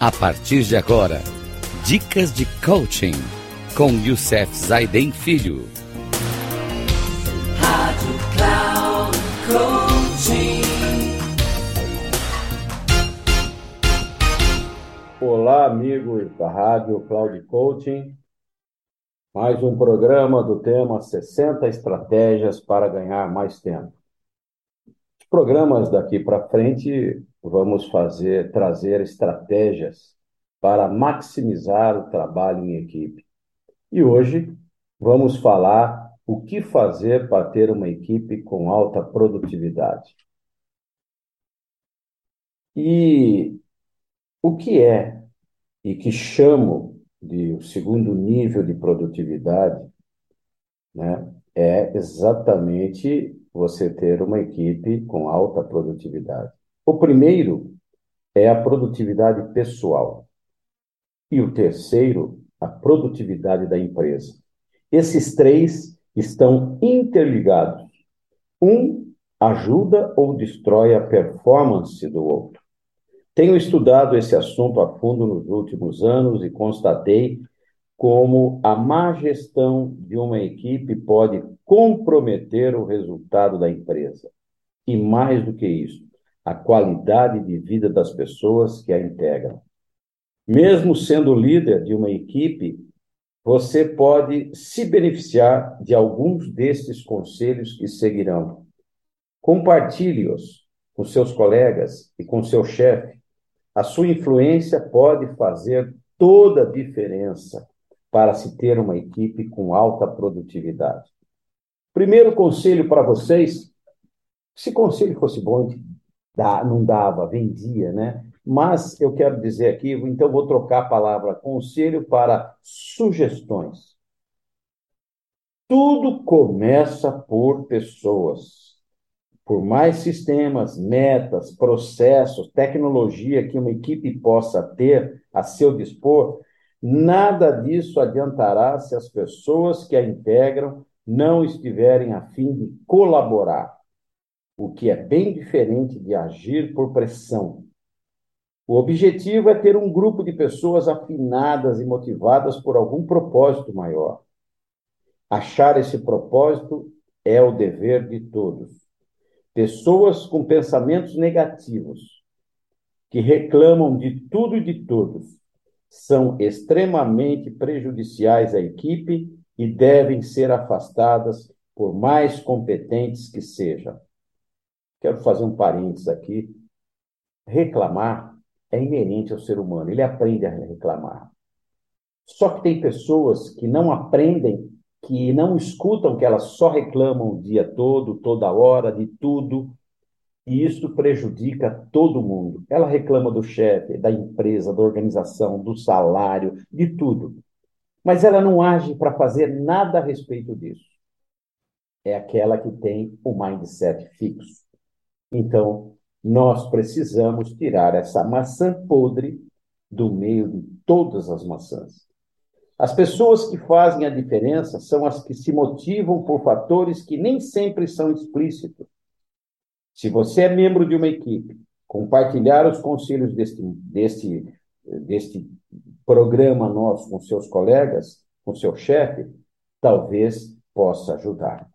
A partir de agora, dicas de coaching com Youssef Zaiden Filho. Rádio Cloud Coaching. Olá, amigos da Rádio Cloud Coaching. Mais um programa do tema 60 estratégias para ganhar mais tempo. Os programas daqui para frente vamos fazer trazer estratégias para maximizar o trabalho em equipe. E hoje vamos falar o que fazer para ter uma equipe com alta produtividade. E o que é e que chamo de o segundo nível de produtividade, né, é exatamente você ter uma equipe com alta produtividade. O primeiro é a produtividade pessoal. E o terceiro, a produtividade da empresa. Esses três estão interligados. Um ajuda ou destrói a performance do outro. Tenho estudado esse assunto a fundo nos últimos anos e constatei como a má gestão de uma equipe pode comprometer o resultado da empresa. E mais do que isso, a qualidade de vida das pessoas que a integram. Mesmo sendo líder de uma equipe, você pode se beneficiar de alguns destes conselhos que seguirão. Compartilhe-os com seus colegas e com seu chefe. A sua influência pode fazer toda a diferença para se ter uma equipe com alta produtividade. Primeiro conselho para vocês: se conselho fosse bom, não dava, vendia, né? Mas eu quero dizer aqui, então vou trocar a palavra conselho para sugestões. Tudo começa por pessoas. Por mais sistemas, metas, processos, tecnologia que uma equipe possa ter a seu dispor, nada disso adiantará se as pessoas que a integram não estiverem a fim de colaborar o que é bem diferente de agir por pressão. O objetivo é ter um grupo de pessoas afinadas e motivadas por algum propósito maior. Achar esse propósito é o dever de todos. Pessoas com pensamentos negativos, que reclamam de tudo e de todos, são extremamente prejudiciais à equipe e devem ser afastadas por mais competentes que sejam. Quero fazer um parênteses aqui. Reclamar é inerente ao ser humano, ele aprende a reclamar. Só que tem pessoas que não aprendem, que não escutam, que elas só reclamam o dia todo, toda hora, de tudo, e isso prejudica todo mundo. Ela reclama do chefe, da empresa, da organização, do salário, de tudo. Mas ela não age para fazer nada a respeito disso. É aquela que tem o mindset fixo. Então, nós precisamos tirar essa maçã podre do meio de todas as maçãs. As pessoas que fazem a diferença são as que se motivam por fatores que nem sempre são explícitos. Se você é membro de uma equipe, compartilhar os conselhos deste, deste, deste programa nosso com seus colegas, com seu chefe, talvez possa ajudar.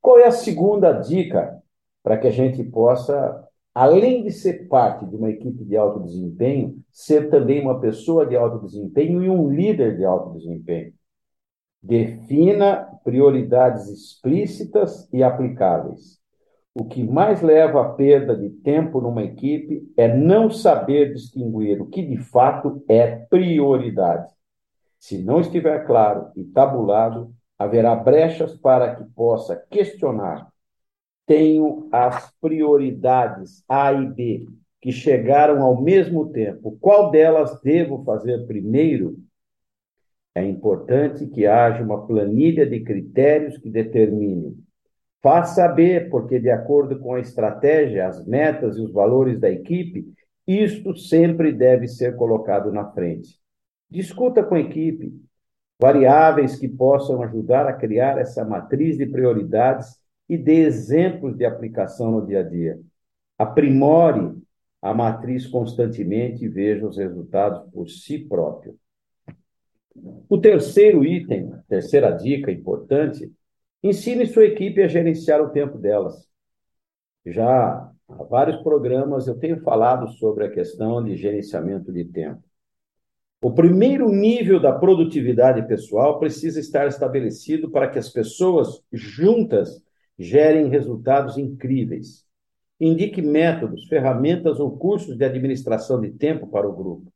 Qual é a segunda dica para que a gente possa, além de ser parte de uma equipe de alto desempenho, ser também uma pessoa de alto desempenho e um líder de alto desempenho. Defina prioridades explícitas e aplicáveis. O que mais leva à perda de tempo numa equipe é não saber distinguir o que de fato é prioridade. Se não estiver claro e tabulado, haverá brechas para que possa questionar tenho as prioridades A e B que chegaram ao mesmo tempo, qual delas devo fazer primeiro? É importante que haja uma planilha de critérios que determine. Faça saber, porque de acordo com a estratégia, as metas e os valores da equipe, isto sempre deve ser colocado na frente. Discuta com a equipe variáveis que possam ajudar a criar essa matriz de prioridades e dê exemplos de aplicação no dia a dia. Aprimore a matriz constantemente e veja os resultados por si próprio. O terceiro item, terceira dica importante, ensine sua equipe a gerenciar o tempo delas. Já há vários programas eu tenho falado sobre a questão de gerenciamento de tempo. O primeiro nível da produtividade pessoal precisa estar estabelecido para que as pessoas juntas gerem resultados incríveis. Indique métodos, ferramentas ou cursos de administração de tempo para o grupo.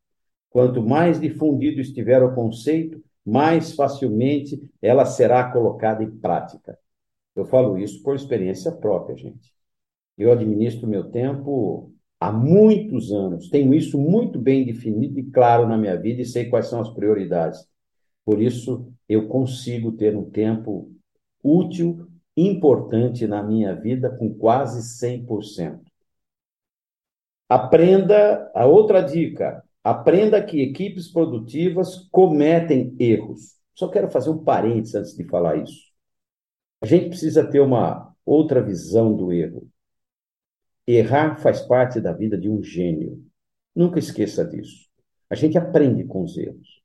Quanto mais difundido estiver o conceito, mais facilmente ela será colocada em prática. Eu falo isso por experiência própria, gente. Eu administro meu tempo há muitos anos, tenho isso muito bem definido e claro na minha vida e sei quais são as prioridades. Por isso, eu consigo ter um tempo útil, importante na minha vida com quase 100%. Aprenda a outra dica, Aprenda que equipes produtivas cometem erros. Só quero fazer um parênteses antes de falar isso. A gente precisa ter uma outra visão do erro. Errar faz parte da vida de um gênio. Nunca esqueça disso. A gente aprende com os erros.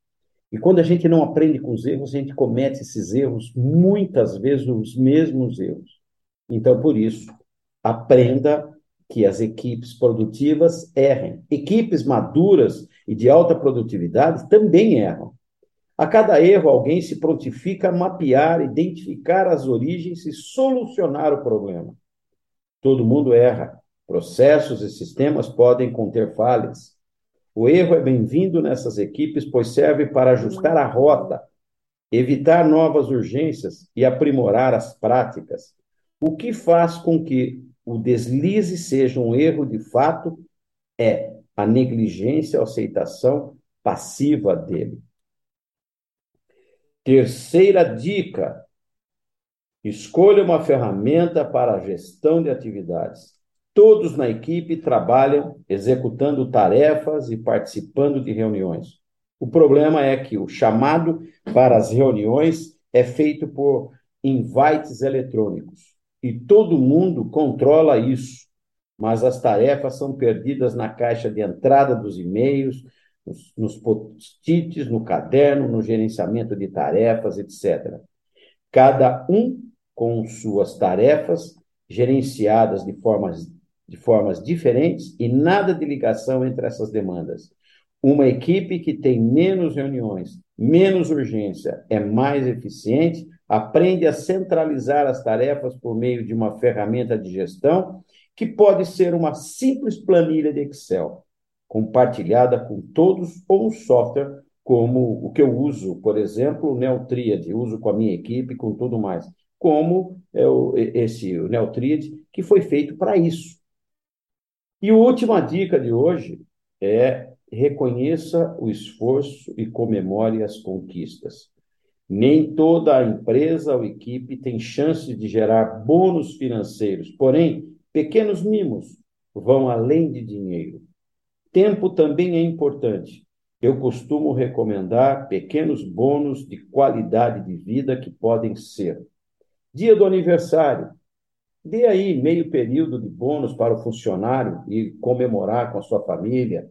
E quando a gente não aprende com os erros, a gente comete esses erros, muitas vezes os mesmos erros. Então, por isso, aprenda que as equipes produtivas errem. Equipes maduras e de alta produtividade também erram. A cada erro, alguém se prontifica a mapear, identificar as origens e solucionar o problema. Todo mundo erra. Processos e sistemas podem conter falhas. O erro é bem-vindo nessas equipes, pois serve para ajustar a rota, evitar novas urgências e aprimorar as práticas, o que faz com que o deslize seja um erro de fato é a negligência ou aceitação passiva dele. Terceira dica: escolha uma ferramenta para a gestão de atividades. Todos na equipe trabalham executando tarefas e participando de reuniões. O problema é que o chamado para as reuniões é feito por invites eletrônicos e todo mundo controla isso, mas as tarefas são perdidas na caixa de entrada dos e-mails, nos, nos post-its, no caderno, no gerenciamento de tarefas, etc. Cada um com suas tarefas gerenciadas de formas, de formas diferentes e nada de ligação entre essas demandas. Uma equipe que tem menos reuniões, menos urgência, é mais eficiente, aprende a centralizar as tarefas por meio de uma ferramenta de gestão que pode ser uma simples planilha de Excel, compartilhada com todos ou um software como o que eu uso, por exemplo, o Neotriad, uso com a minha equipe, com tudo mais, como é o, esse o Neotriad, que foi feito para isso. E a última dica de hoje é reconheça o esforço e comemore as conquistas. Nem toda a empresa ou equipe tem chance de gerar bônus financeiros, porém, pequenos mimos vão além de dinheiro. Tempo também é importante. Eu costumo recomendar pequenos bônus de qualidade de vida que podem ser dia do aniversário. Dê aí meio período de bônus para o funcionário e comemorar com a sua família.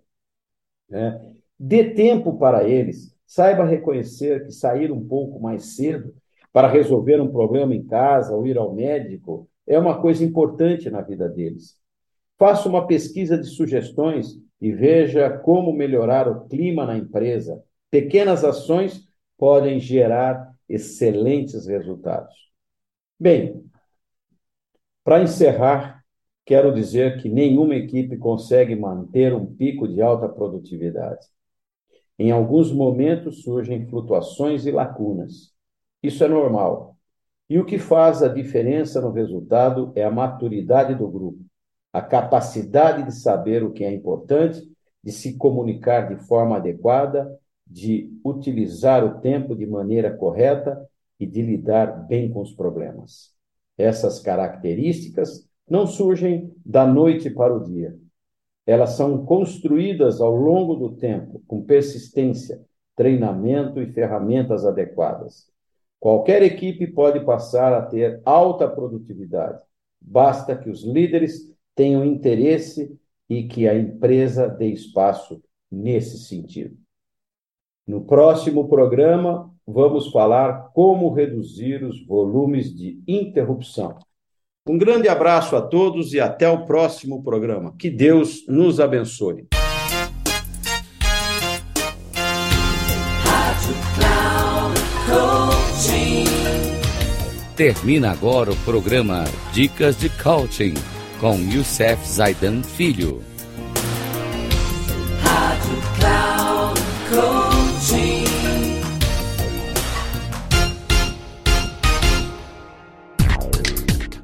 Né? Dê tempo para eles. Saiba reconhecer que sair um pouco mais cedo para resolver um problema em casa ou ir ao médico é uma coisa importante na vida deles. Faça uma pesquisa de sugestões e veja como melhorar o clima na empresa. Pequenas ações podem gerar excelentes resultados. Bem, para encerrar, quero dizer que nenhuma equipe consegue manter um pico de alta produtividade. Em alguns momentos surgem flutuações e lacunas. Isso é normal. E o que faz a diferença no resultado é a maturidade do grupo, a capacidade de saber o que é importante, de se comunicar de forma adequada, de utilizar o tempo de maneira correta e de lidar bem com os problemas. Essas características não surgem da noite para o dia elas são construídas ao longo do tempo, com persistência, treinamento e ferramentas adequadas. Qualquer equipe pode passar a ter alta produtividade. Basta que os líderes tenham interesse e que a empresa dê espaço nesse sentido. No próximo programa, vamos falar como reduzir os volumes de interrupção. Um grande abraço a todos e até o próximo programa. Que Deus nos abençoe. Termina agora o programa Dicas de Coaching com Youssef Zaidan Filho.